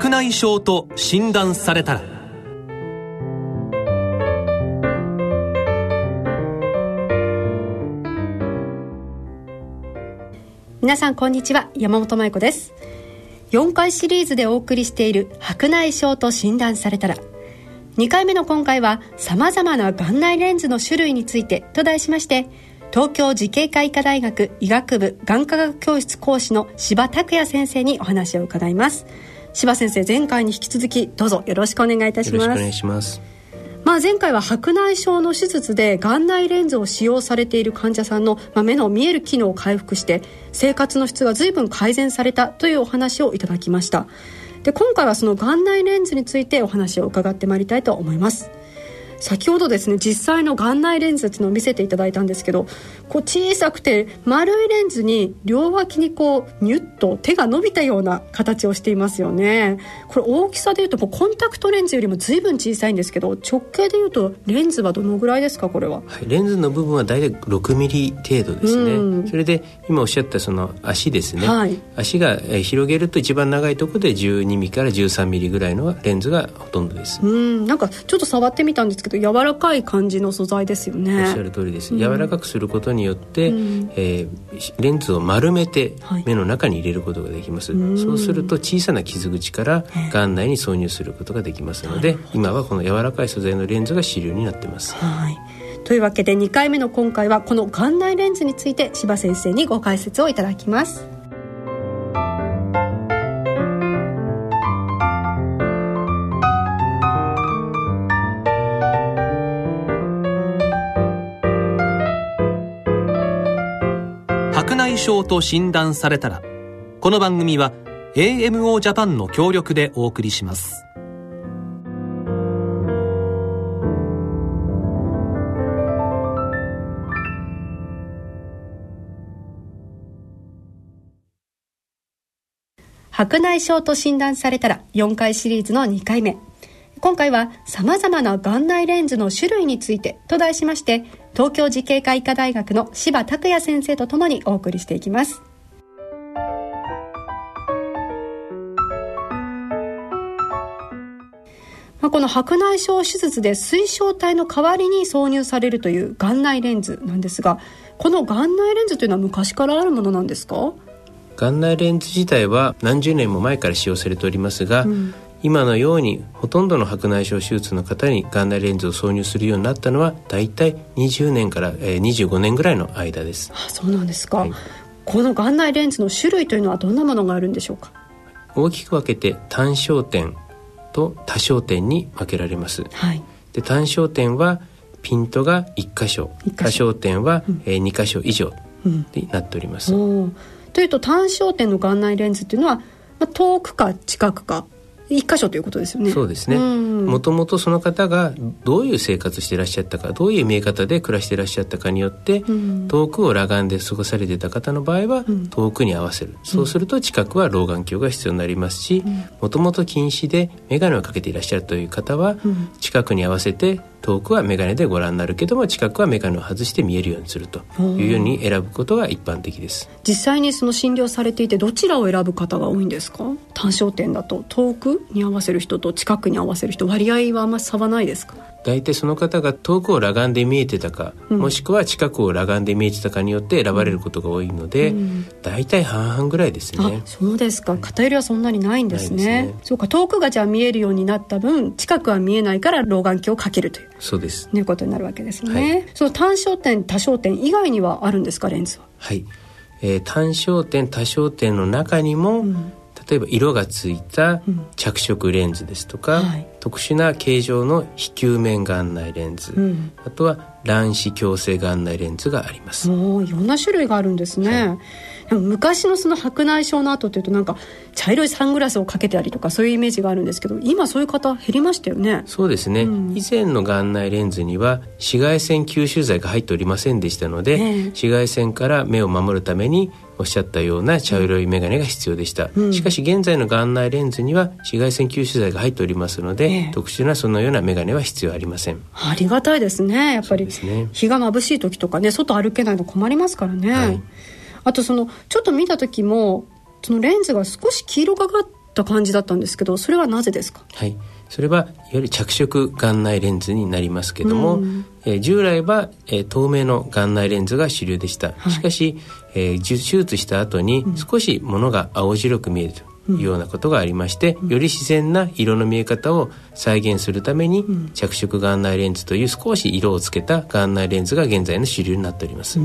白内障と診断されたら。皆さんこんにちは。山本舞子です。4回シリーズでお送りしている白内障と診断されたら。2回目の今回は様々な眼内レンズの種類についてと題しまして東京慈恵会医科大学医学部眼科学教室講師の柴拓也先生にお話を伺います。柴先生前回に引き続きどうぞよろしくお願いいたします。よろしくお願いします。まあ、前回は白内障の手術で眼内レンズを使用されている患者さんの、まあ、目の見える機能を回復して生活の質が随分改善されたというお話をいただきました。で今回はその眼内レンズについてお話を伺ってまいりたいと思います。先ほどですね実際の眼内レンズっていうのを見せていただいたんですけどこう小さくて丸いレンズに両脇にこうニュッと手が伸びたような形をしていますよね。これ大きさでいうとコンタクトレンズよりも随分小さいんですけど直径でいうとレンズはどのぐらいですかこれは、はい、レンズの部分は大体6ミリ程度ですね、うん、それで今おっしゃったその足ですね、はい、足が広げると一番長いところで12ミリから13ミリぐらいのレンズがほとんどです。うん。なんかちょっと触ってみたんですけどど柔らかい感じの素材ですよね。おっしゃる通りです、うん、柔らかくすることによって、うん、えー、レンズを丸めて目の中に入れることができます、はい、そうすると小さな傷口から眼内に挿入することができますので、今はこの柔らかい素材のレンズが主流になってます、はい。というわけで2回目の今回はこの眼内レンズについて柴先生にご解説をいただきます内障と診断されたら、この番組は AMO ジャパンの協力でお送りします。白内障と診断されたら4回シリーズの2回目。今回は様々な眼内レンズの種類についてと題しまして東京慈恵会医科大学の柴拓也先生とともにお送りしていきます。まあ、この白内障手術で水晶体の代わりに挿入されるという眼内レンズなんですがこの眼内レンズというのは昔からあるものなんですか？眼内レンズ自体は何十年も前から使用されておりますが、うん、今のようにほとんどの白内障手術の方に眼内レンズを挿入するようになったのはだいたい20年から、えー、25年ぐらいの間です。あそうなんですか、はい、この眼内レンズの種類というのはどんなものがあるんでしょうか？大きく分けて単焦点と多焦点に分けられます。はい、で単焦点はピントが1箇所。多焦点は、うん、えー、2箇所以上になっております。うん、というと単焦点の眼内レンズっていうのは、まあ、遠くか近くか一箇所ということですよね。そうですね。もともとその方がどういう生活していらっしゃったか、どういう見え方で暮らしていらっしゃったかによって、遠くを裸眼で過ごされていた方の場合は、遠くに合わせる。そうすると近くは老眼鏡が必要になりますし、もともと近視で眼鏡をかけていらっしゃるという方は、近くに合わせて遠くは眼鏡でご覧になるけども近くは眼鏡を外して見えるようにするというように選ぶことが一般的です。実際にその診療されていてどちらを選ぶ方が多いんですか？単焦点だと遠くに合わせる人と近くに合わせる人割合はあんまり差はないですか？大体その方が遠くを裸眼で見えてたか、うん、もしくは近くを裸眼で見えてたかによって選ばれることが多いので、うん、大体半々ぐらいですね。そうですか。偏りはそんなにないんですね、ね、そうか遠くがじゃあ見えるようになった分近くは見えないから老眼鏡をかけるという。そうです。いうことになるわけですね、はい、その単焦点多焦点以外にはあるんですかレンズははい、えー、単焦点多焦点の中にも、うん、例えば色がついた着色レンズですとか、うんはい、特殊な形状の非球面眼内レンズ、うん、あとは卵子矯正眼内レンズがあります。おいろんな種類があるんですね、はい。昔のその白内障の後っていうとなんか茶色いサングラスをかけたりとかそういうイメージがあるんですけど今そういう方減りましたよね。そうですね、うん、以前の眼内レンズには紫外線吸収剤が入っておりませんでしたので、えー、紫外線から目を守るためにおっしゃったような茶色い眼鏡が必要でした、うん、しかし現在の眼内レンズには紫外線吸収剤が入っておりますので、えー、特殊なそのような眼鏡は必要ありません。ありがたいですね。やっぱり、ね、日が眩しい時とかね外歩けないの困りますからね、はい。あとそのちょっと見た時もそのレンズが少し黄色がかったた感じだったんですけどそれはなぜですか？はいそれはいわゆる着色眼内レンズになりますけども、うん、えー、従来は、えー、透明の眼内レンズが主流でした、はい、しかし、えー、手術した後に少しものが青白く見えるというようなことがありまして、より自然な色の見え方を再現するために、着色眼内レンズという少し色をつけた眼内レンズが現在の主流になっております。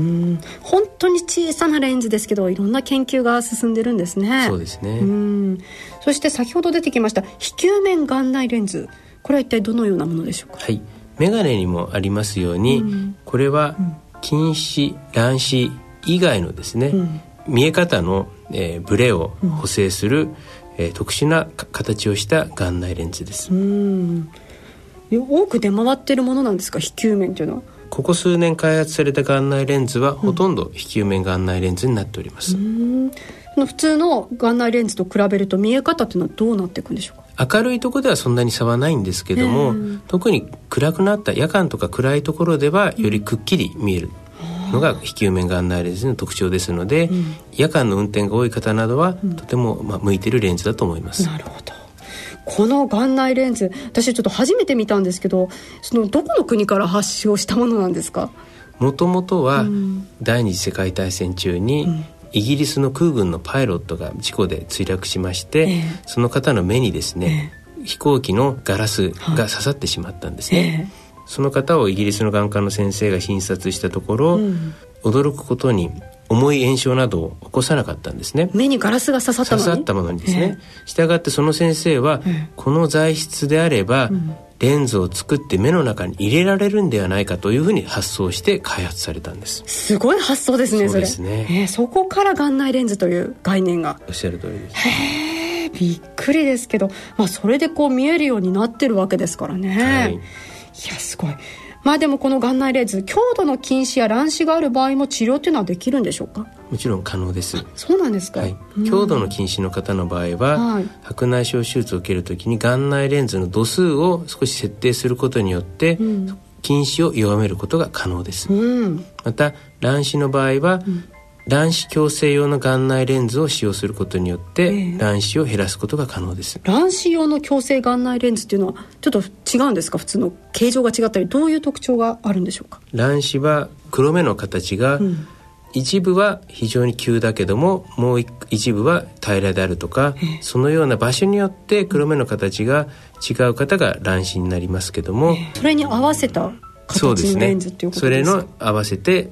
本当に小さなレンズですけどいろんな研究が進んでるんですね。そうですね。そして先ほど出てきました非球面眼内レンズこれは一体どのようなものでしょうか？はい。メガネにもありますように、うん、これは近視乱視以外のですね、うん、見え方のえー、ブレを補正する、うん、えー、特殊な形をした眼内レンズです。多く出回っているものなんですか？非球面というのは？ここ数年開発された眼内レンズは、ほとんど非球面眼内レンズになっております、普通の眼内レンズと比べると見え方っていうのはどうなっていくんでしょうか？明るいところではそんなに差はないんですけども、特に暗くなった夜間とか暗いところではよりくっきり見えるのが非球面眼内レンズの特徴ですので、うん、夜間の運転が多い方などは、とても、まあ、向いているレンズだと思います。なるほど。この眼内レンズ私ちょっと初めて見たんですけどそのどこの国から発祥したものなんですか？もともとは第二次世界大戦中に、イギリスの空軍のパイロットが事故で墜落しまして、えー、その方の目にですね、えー、飛行機のガラスが刺さってしまったんですね。えーその方をイギリスの眼科の先生が診察したところ、うん、驚くことに重い炎症などを起こさなかったんですね。目にガラスが刺さった刺さったものにですね、したがってその先生は、この材質であれば、レンズを作って目の中に入れられるんではないかというふうに発想して開発されたんです。すごい発想ですねそですね、えー、そこから眼内レンズという概念が。おっしゃる通りです。へえびっくりですけど、まあ、それでこう見えるようになってるわけですからね、はいいやすごい。まあでもこの眼内レンズ強度の近視や乱視がある場合も治療っていうのはできるんでしょうか？もちろん可能です。そうなんですか、はい、強度の近視の方の場合は、はい、白内障手術を受けるときに眼内レンズの度数を少し設定することによって、うん、近視を弱めることが可能です、うん、また乱視の場合は、うん卵子矯正用の眼内レンズを使用することによって、えー、卵子を減らすことが可能です。卵子用の矯正眼内レンズっていうのはちょっと違うんですか？普通の形状が違ったりどういう特徴があるんでしょうか？卵子は黒目の形が、うん、一部は非常に急だけどももう一部は平らであるとか、えー、そのような場所によって黒目の形が違う方が卵子になりますけども、えー、それに合わせた形のレンズっていうことですか？それの合わせて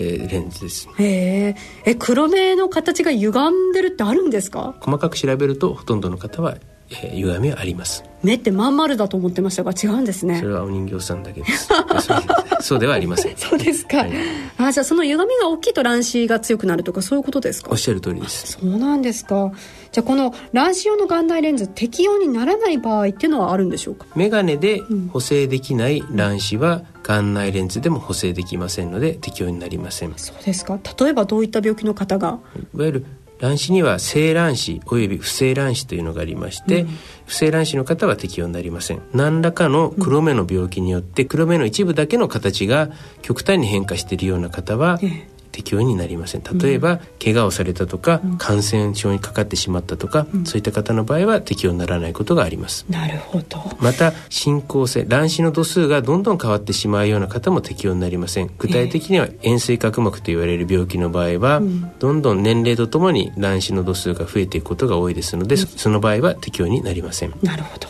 えー、レンズですへえ黒目の形が歪んでるってあるんですか？細かく調べるとほとんどの方は、えー、歪みはあります。目ってまん丸だと思ってましたが違うんですね。それはお人形さんだけです。そうではありません。そうですか、はい、あじゃあその歪みが大きいと乱視が強くなるとかそういうことですか？おっしゃる通りです。そうなんですか。じゃあこの乱視用の眼内レンズ適用にならない場合っていうのはあるんでしょうか？眼鏡で補正できない乱視は眼内レンズでも補正できませんので適用になりません。そうですか。例えばどういった病気の方が？いわゆる卵子には性卵子および不正卵子というのがありまして、うん、不正卵子の方は適用になりません。何らかの黒目の病気によって黒目の一部だけの形が極端に変化しているような方は、適用になりません。例えば、うん、怪我をされたとか、うん、感染症にかかってしまったとか、うん、そういった方の場合は適用にならないことがあります。なるほど。また進行性卵子の度数がどんどん変わってしまうような方も適用になりません。具体的には円錐角膜と言われる病気の場合は、どんどん年齢とともに卵子の度数が増えていくことが多いですので、その場合は適用になりません。なるほど。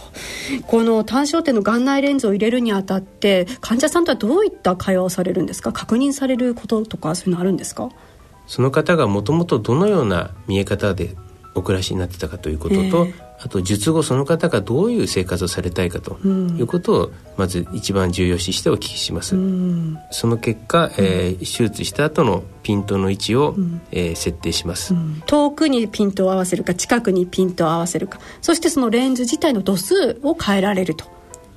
この単焦点の眼内レンズを入れるにあたって患者さんとはどういった会話をされるんですか？確認されることとかそういうのあるんですか？その方がもともとどのような見え方でお暮らしになってたかということと、えー、あと術後その方がどういう生活をされたいかということをまず一番重要視してお聞きします、うん、その結果、えー、手術した後のピントの位置を、うん、えー、設定します、うん、遠くにピントを合わせるか近くにピントを合わせるか。そしてそのレンズ自体の度数を変えられると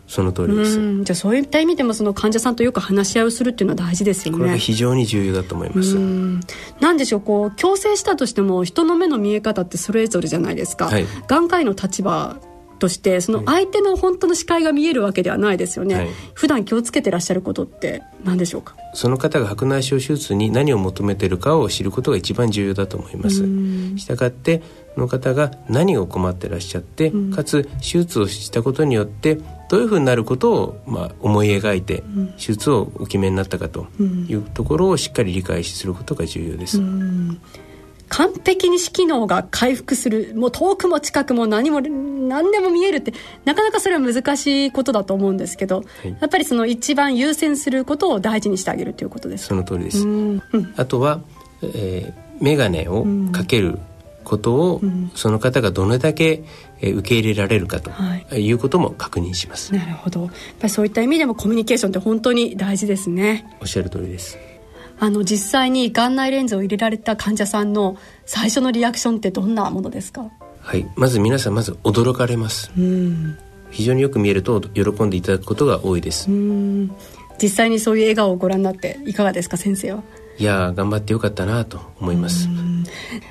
その通りです。じゃあそういった意味でもその患者さんとよく話し合いをするっていうのは大事ですよね。これが非常に重要だと思います。なんでしょうこう矯正したとしても人の目の見え方ってそれぞれじゃないですか、はい、眼科医の立場としてその相手の本当の視界が見えるわけではないですよね、はい、普段気をつけてらっしゃることって何でしょうか？その方が白内障手術に何を求めているかを知ることが一番重要だと思います。したがってその方が何を困ってらっしゃって、うん、かつ手術をしたことによってどういうふうになることを、まあ、思い描いて手術をお決めになったかというところをしっかり理解することが重要です。うん。完璧に視機能が回復するもう遠くも近くも何も何でも見えるってなかなかそれは難しいことだと思うんですけど、はい、やっぱりその一番優先することを大事にしてあげるということです。その通りです、うん、あとは、えー、眼鏡をかけることを、うん、その方がどれだけ受け入れられるかとい。うことも確認します、はい、なるほど。やっぱりそういった意味でもコミュニケーションって本当に大事ですね。おっしゃる通りです。あの実際に眼内レンズを入れられた患者さんの最初のリアクションってどんなものですか？はい。まず皆さんまず驚かれます。非常によく見えると喜んでいただくことが多いです。実際にそういう笑顔をご覧になっていかがですか先生は？いや頑張ってよかったなと思います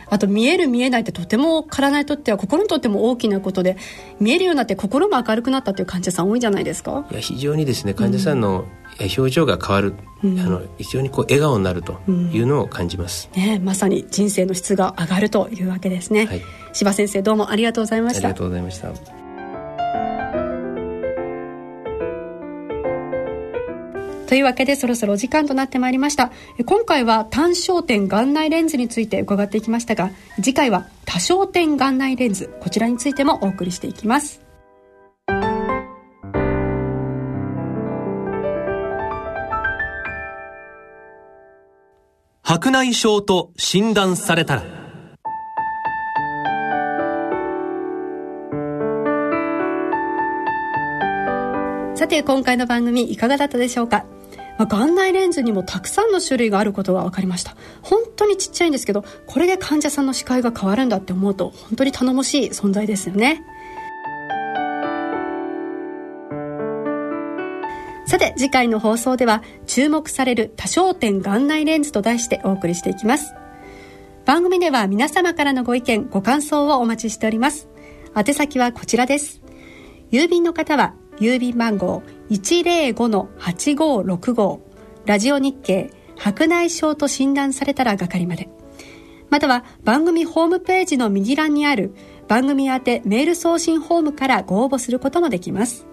あと見える見えないってとても体にとっては心にとっても大きなことで見えるようになって心も明るくなったという患者さん多いんじゃないですか？いや非常にですね患者さんの表情が変わる、うん、あの非常にこう笑顔になるというのを感じます、うん、ね、まさに人生の質が上がるというわけですね、はい、柴先生どうもありがとうございました。ありがとうございましたというわけでそろそろお時間となってまいりました。今回は単焦点眼内レンズについて伺っていきましたが次回は多焦点眼内レンズこちらについてもお送りしていきます。白内障と診断されたら。さて今回の番組いかがだったでしょうか？まあ、眼内レンズにもたくさんの種類があることが分かりました。本当にちっちゃいんですけどこれで患者さんの視界が変わるんだって思うと本当に頼もしい存在ですよね。さて次回の放送では注目される多焦点眼内レンズと題してお送りしていきます。番組では皆様からのご意見ご感想をお待ちしております。宛先はこちらです。郵便の方は郵便番号105-8565ラジオ日経白内障と診断されたら係まで。または番組ホームページの右欄にある番組宛てメール送信フォームからご応募することもできます。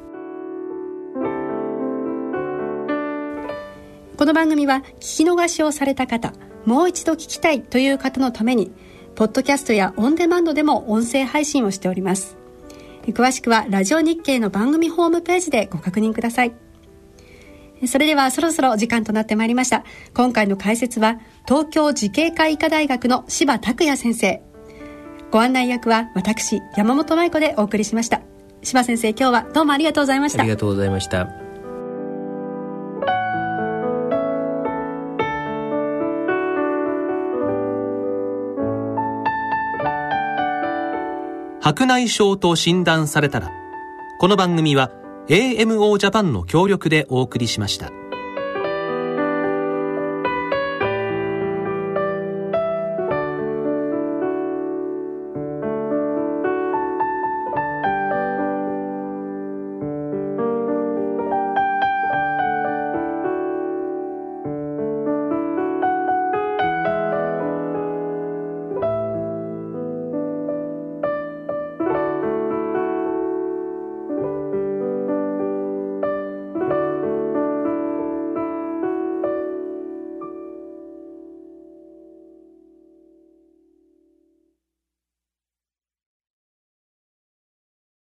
この番組は聞き逃しをされた方、もう一度聞きたいという方のために、ポッドキャストやオンデマンドでも音声配信をしております。詳しくはラジオ日経の番組ホームページでご確認ください。それではそろそろお時間となってまいりました。今回の解説は東京慈恵会医科大学の柴拓也先生。ご案内役は私、山本舞子でお送りしました。柴先生、今日はどうもありがとうございました。ありがとうございました。白内障と診断されたら、この番組は AMO ジャパンの協力でお送りしました。